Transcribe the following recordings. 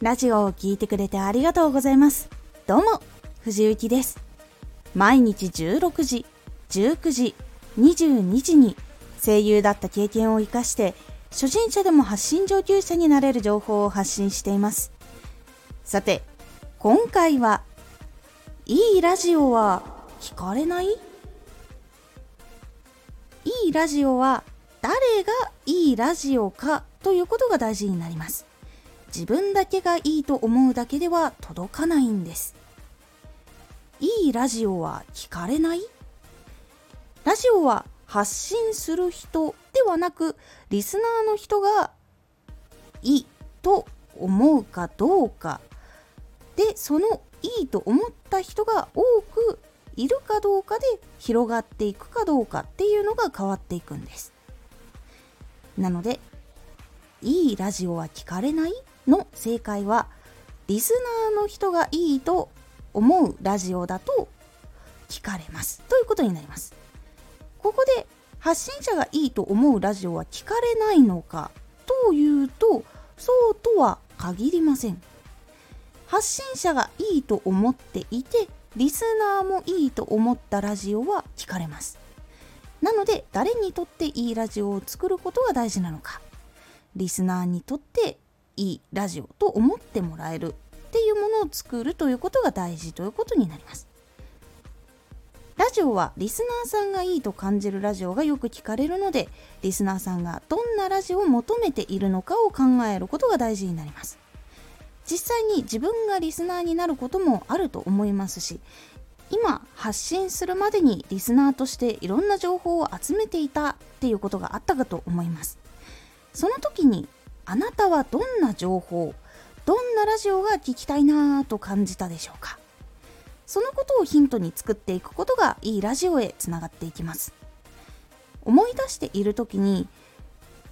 ラジオを聴いてくれてありがとうございます。どうも、藤幸です。毎日16時、19時、22時に声優だった経験を活かして、初心者でも発信上級者になれる情報を発信しています。さて、今回は、いいラジオは聞かれない？いいラジオは誰がいいラジオかということが大事になります。自分だけがいいと思うだけでは届かないんです。いいラジオは聞かれない？ラジオは発信する人ではなく、リスナーの人がいいと思うかどうかで、そのいいと思った人が多くいるかどうかで広がっていくかどうかっていうのが変わっていくんです。なので、いいラジオは聞かれない？の正解は、リスナーの人がいいと思うラジオだと聞かれます。ということになります。ここで発信者がいいと思うラジオは聞かれないのかというと、そうとは限りません。発信者がいいと思っていて、リスナーもいいと思ったラジオは聞かれます。なので、誰にとっていいラジオを作ることが大事なのか。リスナーにとっていいラジオと思ってもらえるっていうものを作るということが大事ということになります。ラジオはリスナーさんがいいと感じるラジオがよく聞かれるので、リスナーさんがどんなラジオを求めているのかを考えることが大事になります。実際に自分がリスナーになることもあると思いますし、今発信するまでにリスナーとしていろんな情報を集めていたっていうことがあったかと思います。その時にあなたはどんな情報、どんなラジオが聞きたいなぁと感じたでしょうか？そのことをヒントに作っていくことがいいラジオへつながっていきます。思い出している時に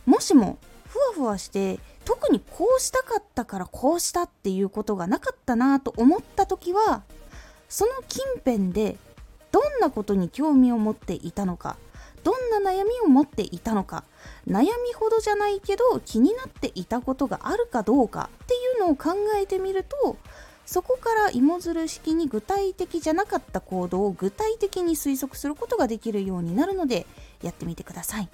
もしもふわふわして特にこうしたかったからこうしたっていうことがなかったなと思った時はその近辺でどんなことに興味を持っていたのか悩みを持っていたのか悩みほどじゃないけど気になっていたことがあるかどうかっていうのを考えてみるとそこから芋づる式に具体的じゃなかった行動を具体的に推測することができるようになるのでやってみてください。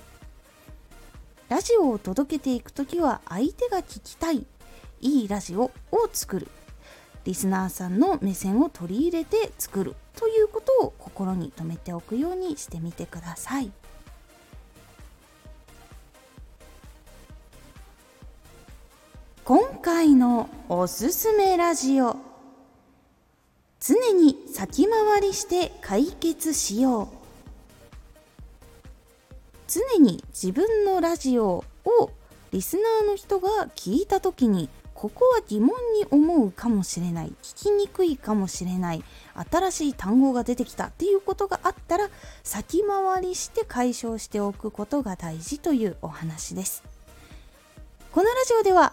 ラジオを届けていくときは相手が聞きたいいいラジオを作るリスナーさんの目線を取り入れて作るということを心に留めておくようにしてみてください今回のおすすめラジオ。常に先回りして解決しよう。常に自分のラジオをリスナーの人が聞いた時にここは疑問に思うかもしれない。聞きにくいかもしれない。新しい単語が出てきたっていうことがあったら先回りして解消しておくことが大事というお話です。このラジオでは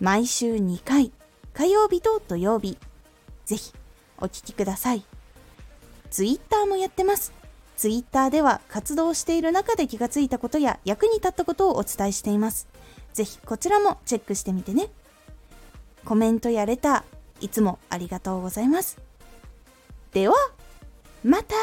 毎週2回火曜日と土曜日ぜひお聞きくださいツイッターもやってますツイッターでは活動している中で気がついたことや役に立ったことをお伝えしています。ぜひこちらもチェックしてみてね。コメントやレター、いつもありがとうございます。では、また